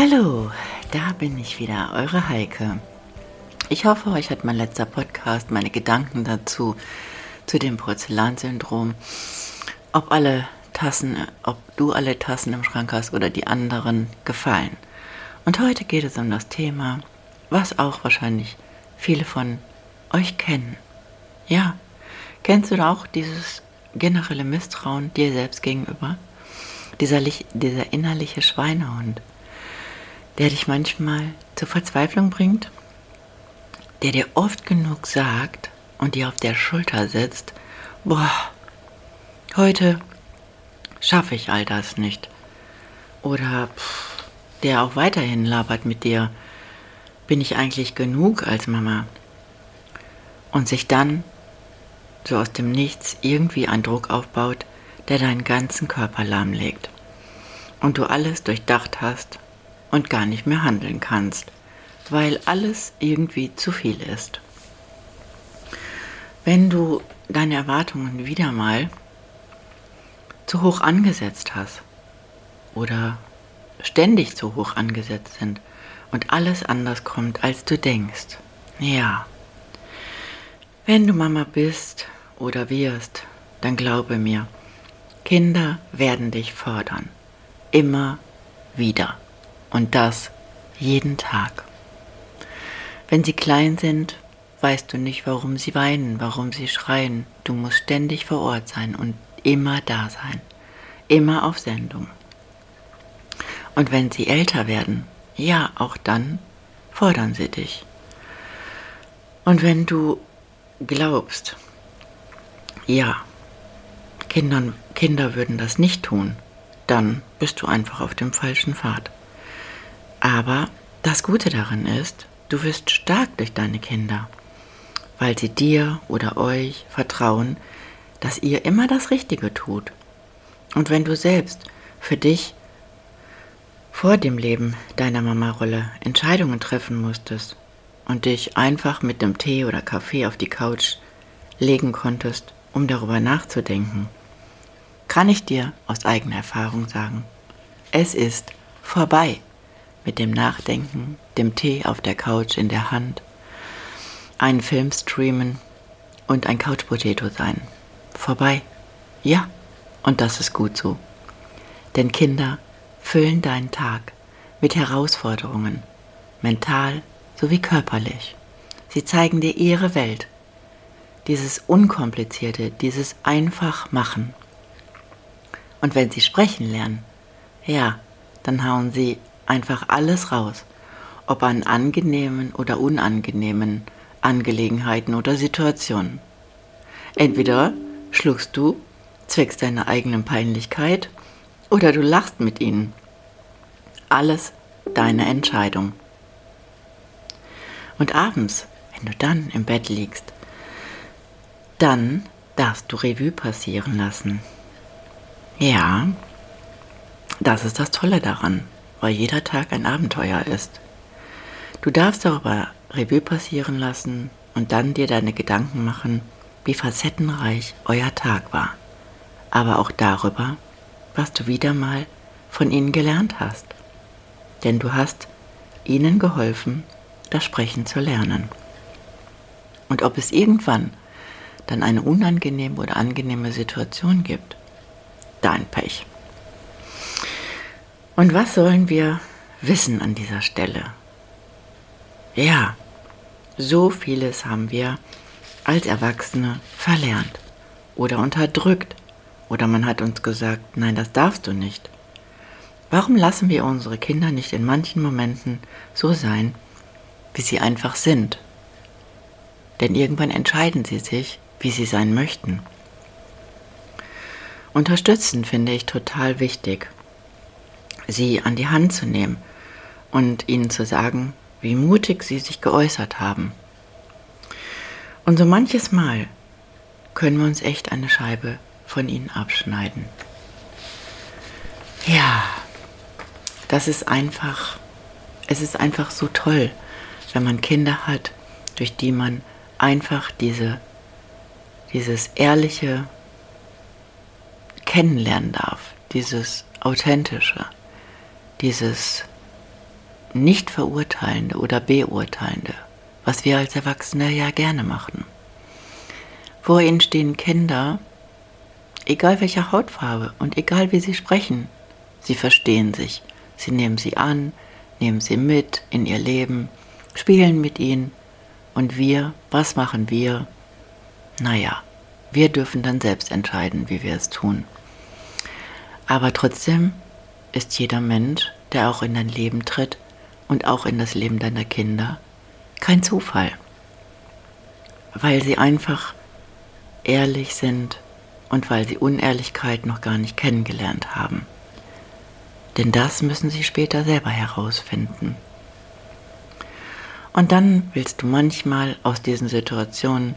Hallo, da bin ich wieder, eure Heike. Ich hoffe, euch hat mein letzter Podcast, meine Gedanken dazu, zu dem Porzellansyndrom, ob alle Tassen, ob du alle Tassen im Schrank hast oder die anderen, gefallen. Und heute geht es um das Thema, was auch wahrscheinlich viele von euch kennen. Ja, kennst du auch dieses generelle Misstrauen dir selbst gegenüber? Dieser, dieser innerliche Schweinehund der dich manchmal zur Verzweiflung bringt, der dir oft genug sagt und dir auf der Schulter sitzt, boah, heute schaffe ich all das nicht. Oder pff, der auch weiterhin labert mit dir, bin ich eigentlich genug als Mama? Und sich dann so aus dem Nichts irgendwie ein Druck aufbaut, der deinen ganzen Körper lahmlegt. Und du alles durchdacht hast und gar nicht mehr handeln kannst, weil alles irgendwie zu viel ist. Wenn du deine Erwartungen wieder mal zu hoch angesetzt hast oder ständig zu hoch angesetzt sind und alles anders kommt, als du denkst, ja, wenn du Mama bist oder wirst, dann glaube mir, Kinder werden dich fordern. Immer wieder. Und das jeden Tag. Wenn sie klein sind, weißt du nicht, warum sie weinen, warum sie schreien. Du musst ständig vor Ort sein und immer da sein. Immer auf Sendung. Und wenn sie älter werden, ja, auch dann fordern sie dich. Und wenn du glaubst, ja, Kindern, Kinder würden das nicht tun, dann bist du einfach auf dem falschen Pfad. Aber das Gute daran ist, du wirst stark durch deine Kinder, weil sie dir oder euch vertrauen, dass ihr immer das Richtige tut. Und wenn du selbst für dich vor dem Leben deiner Mama-Rolle Entscheidungen treffen musstest und dich einfach mit dem Tee oder Kaffee auf die Couch legen konntest, um darüber nachzudenken, kann ich dir aus eigener Erfahrung sagen, es ist vorbei mit dem Nachdenken, dem Tee auf der Couch in der Hand, einen Film streamen und ein Couchpotato sein. Vorbei. Ja, und das ist gut so. Denn Kinder füllen deinen Tag mit Herausforderungen, mental sowie körperlich. Sie zeigen dir ihre Welt, dieses Unkomplizierte, dieses einfach machen. Und wenn sie sprechen lernen, ja, dann hauen sie einfach alles raus, ob an angenehmen oder unangenehmen Angelegenheiten oder Situationen. Entweder schluckst du zwecks deiner eigenen Peinlichkeit oder du lachst mit ihnen. Alles deine Entscheidung. Und abends, wenn du dann im Bett liegst, dann darfst du Revue passieren lassen. Ja, das ist das Tolle daran weil jeder Tag ein Abenteuer ist. Du darfst darüber Revue passieren lassen und dann dir deine Gedanken machen, wie facettenreich euer Tag war, aber auch darüber, was du wieder mal von ihnen gelernt hast. Denn du hast ihnen geholfen, das Sprechen zu lernen. Und ob es irgendwann dann eine unangenehme oder angenehme Situation gibt, dein Pech. Und was sollen wir wissen an dieser Stelle? Ja, so vieles haben wir als Erwachsene verlernt oder unterdrückt oder man hat uns gesagt, nein, das darfst du nicht. Warum lassen wir unsere Kinder nicht in manchen Momenten so sein, wie sie einfach sind? Denn irgendwann entscheiden sie sich, wie sie sein möchten. unterstützen finde ich total wichtig, sie an die Hand zu nehmen und ihnen zu sagen, wie mutig sie sich geäußert haben. Und so manches Mal können wir uns echt eine Scheibe von ihnen abschneiden. Ja, das ist einfach, es ist einfach so toll, wenn man Kinder hat, durch die man einfach diese, dieses ehrliche kennenlernen darf, dieses authentische, dieses nicht verurteilende oder beurteilende, was wir als Erwachsene ja gerne machen. Vor ihnen stehen Kinder, egal welcher Hautfarbe und egal wie sie sprechen, sie verstehen sich, sie nehmen sie an, nehmen sie mit in ihr Leben, spielen mit ihnen und wir, was machen wir? Naja, wir dürfen dann selbst entscheiden, wie wir es tun. Aber trotzdem ist jeder Mensch, der auch in dein Leben tritt und auch in das Leben deiner Kinder, kein Zufall, weil sie einfach ehrlich sind und weil sie Unehrlichkeit noch gar nicht kennengelernt haben. Denn das müssen sie später selber herausfinden. Und dann willst du manchmal aus diesen Situationen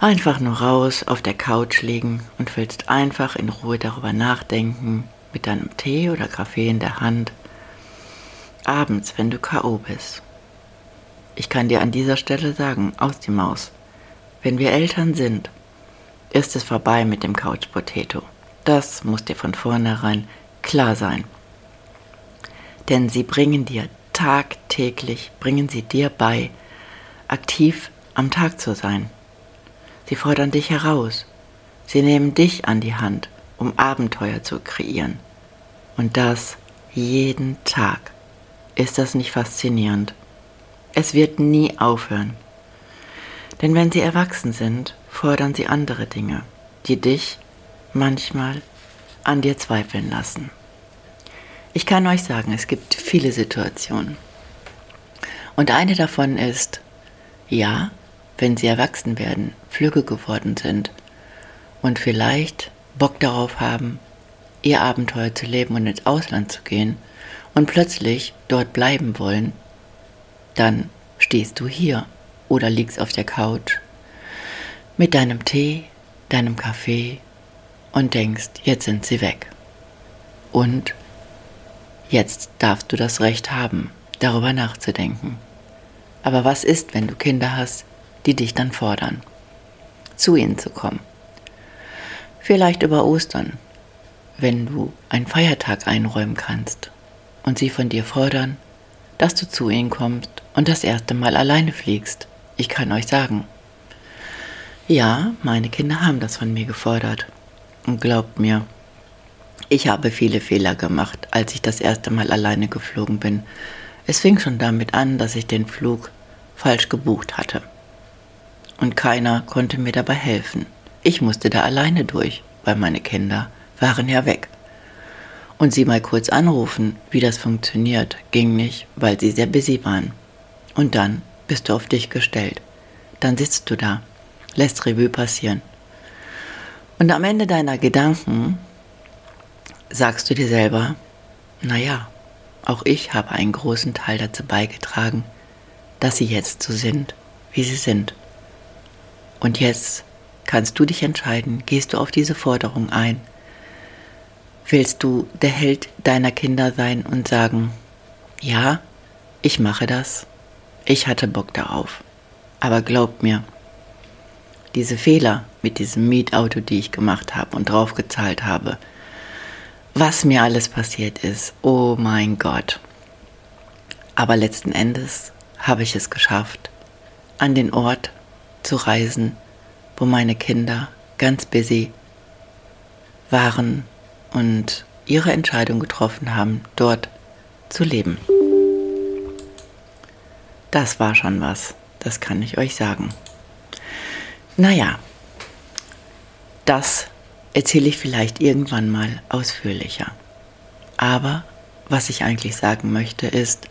einfach nur raus auf der Couch liegen und willst einfach in Ruhe darüber nachdenken, mit deinem Tee oder Kaffee in der Hand, abends, wenn du KO bist. Ich kann dir an dieser Stelle sagen, aus die Maus, wenn wir Eltern sind, ist es vorbei mit dem Couch Potato. Das muss dir von vornherein klar sein. Denn sie bringen dir tagtäglich, bringen sie dir bei, aktiv am Tag zu sein. Sie fordern dich heraus. Sie nehmen dich an die Hand, um Abenteuer zu kreieren. Und das jeden Tag. Ist das nicht faszinierend? Es wird nie aufhören. Denn wenn sie erwachsen sind, fordern sie andere Dinge, die dich manchmal an dir zweifeln lassen. Ich kann euch sagen, es gibt viele Situationen. Und eine davon ist, ja, wenn sie erwachsen werden, flügge geworden sind und vielleicht Bock darauf haben, ihr Abenteuer zu leben und ins Ausland zu gehen und plötzlich dort bleiben wollen, dann stehst du hier oder liegst auf der Couch mit deinem Tee, deinem Kaffee und denkst, jetzt sind sie weg. Und jetzt darfst du das Recht haben, darüber nachzudenken. Aber was ist, wenn du Kinder hast, die dich dann fordern, zu ihnen zu kommen. Vielleicht über Ostern, wenn du einen Feiertag einräumen kannst und sie von dir fordern, dass du zu ihnen kommst und das erste Mal alleine fliegst. Ich kann euch sagen, ja, meine Kinder haben das von mir gefordert. Und glaubt mir, ich habe viele Fehler gemacht, als ich das erste Mal alleine geflogen bin. Es fing schon damit an, dass ich den Flug falsch gebucht hatte und keiner konnte mir dabei helfen. Ich musste da alleine durch, weil meine Kinder waren ja weg. Und sie mal kurz anrufen, wie das funktioniert, ging nicht, weil sie sehr busy waren. Und dann bist du auf dich gestellt. Dann sitzt du da, lässt Revue passieren. Und am Ende deiner Gedanken sagst du dir selber, naja, auch ich habe einen großen Teil dazu beigetragen, dass sie jetzt so sind, wie sie sind. Und jetzt kannst du dich entscheiden, gehst du auf diese Forderung ein? Willst du der Held deiner Kinder sein und sagen, ja, ich mache das, ich hatte Bock darauf. Aber glaub mir, diese Fehler mit diesem Mietauto, die ich gemacht habe und draufgezahlt habe, was mir alles passiert ist, oh mein Gott. Aber letzten Endes habe ich es geschafft, an den Ort zu reisen, wo meine Kinder ganz busy waren und ihre Entscheidung getroffen haben, dort zu leben. Das war schon was, das kann ich euch sagen. Naja, das erzähle ich vielleicht irgendwann mal ausführlicher. Aber was ich eigentlich sagen möchte ist,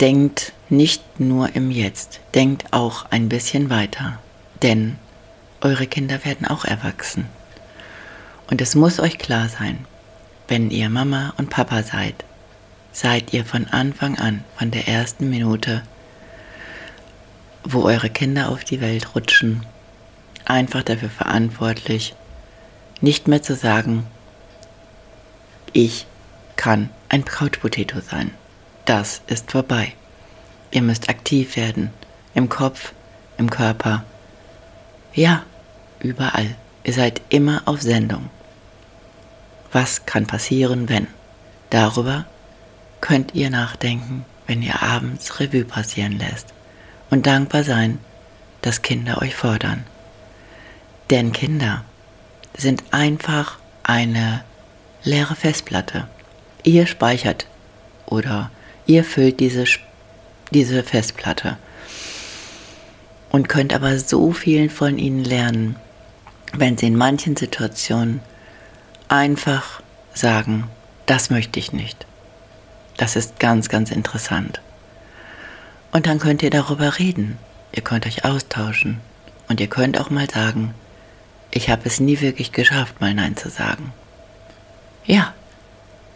denkt nicht nur im Jetzt, denkt auch ein bisschen weiter, denn eure Kinder werden auch erwachsen. Und es muss euch klar sein, wenn ihr Mama und Papa seid, seid ihr von Anfang an, von der ersten Minute, wo eure Kinder auf die Welt rutschen, einfach dafür verantwortlich, nicht mehr zu sagen, ich kann ein Couchpotato sein. Das ist vorbei. Ihr müsst aktiv werden. Im Kopf, im Körper. Ja, überall. Ihr seid immer auf Sendung. Was kann passieren, wenn? Darüber könnt ihr nachdenken, wenn ihr abends Revue passieren lässt und dankbar sein, dass Kinder euch fordern. Denn Kinder sind einfach eine leere Festplatte. Ihr speichert oder ihr füllt diese, diese Festplatte und könnt aber so viel von ihnen lernen, wenn sie in manchen Situationen einfach sagen, das möchte ich nicht. Das ist ganz, ganz interessant. Und dann könnt ihr darüber reden. Ihr könnt euch austauschen. Und ihr könnt auch mal sagen, ich habe es nie wirklich geschafft, mal Nein zu sagen. Ja,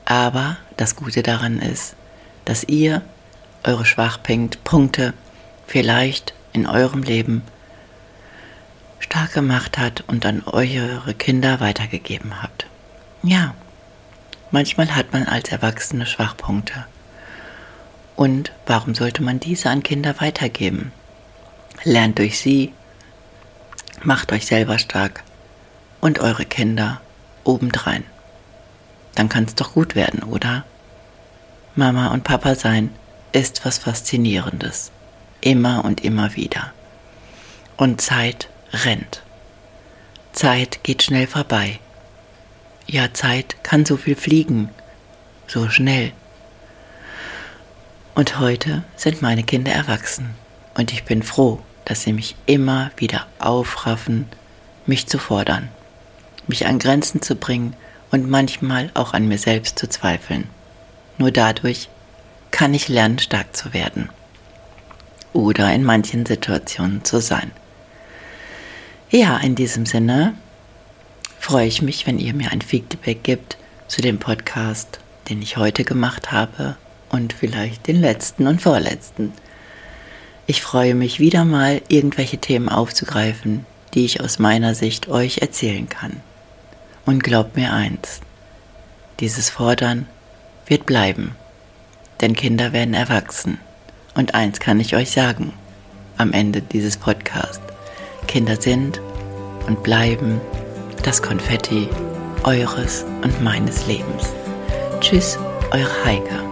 aber das Gute daran ist, dass ihr eure Schwachpunkte vielleicht in eurem Leben stark gemacht hat und an eure Kinder weitergegeben habt. Ja, manchmal hat man als Erwachsene Schwachpunkte. Und warum sollte man diese an Kinder weitergeben? Lernt durch sie, macht euch selber stark und eure Kinder obendrein. Dann kann es doch gut werden, oder? Mama und Papa sein ist was Faszinierendes. Immer und immer wieder. Und Zeit rennt. Zeit geht schnell vorbei. Ja, Zeit kann so viel fliegen, so schnell. Und heute sind meine Kinder erwachsen und ich bin froh, dass sie mich immer wieder aufraffen, mich zu fordern, mich an Grenzen zu bringen und manchmal auch an mir selbst zu zweifeln. Nur dadurch kann ich lernen, stark zu werden oder in manchen Situationen zu sein. Ja, in diesem Sinne freue ich mich, wenn ihr mir ein Feedback gibt zu dem Podcast, den ich heute gemacht habe und vielleicht den letzten und vorletzten. Ich freue mich wieder mal, irgendwelche Themen aufzugreifen, die ich aus meiner Sicht euch erzählen kann. Und glaubt mir eins, dieses Fordern wird bleiben, denn Kinder werden erwachsen. Und eins kann ich euch sagen am Ende dieses Podcasts. Kinder sind und bleiben das Konfetti eures und meines Lebens. Tschüss, eure Heike.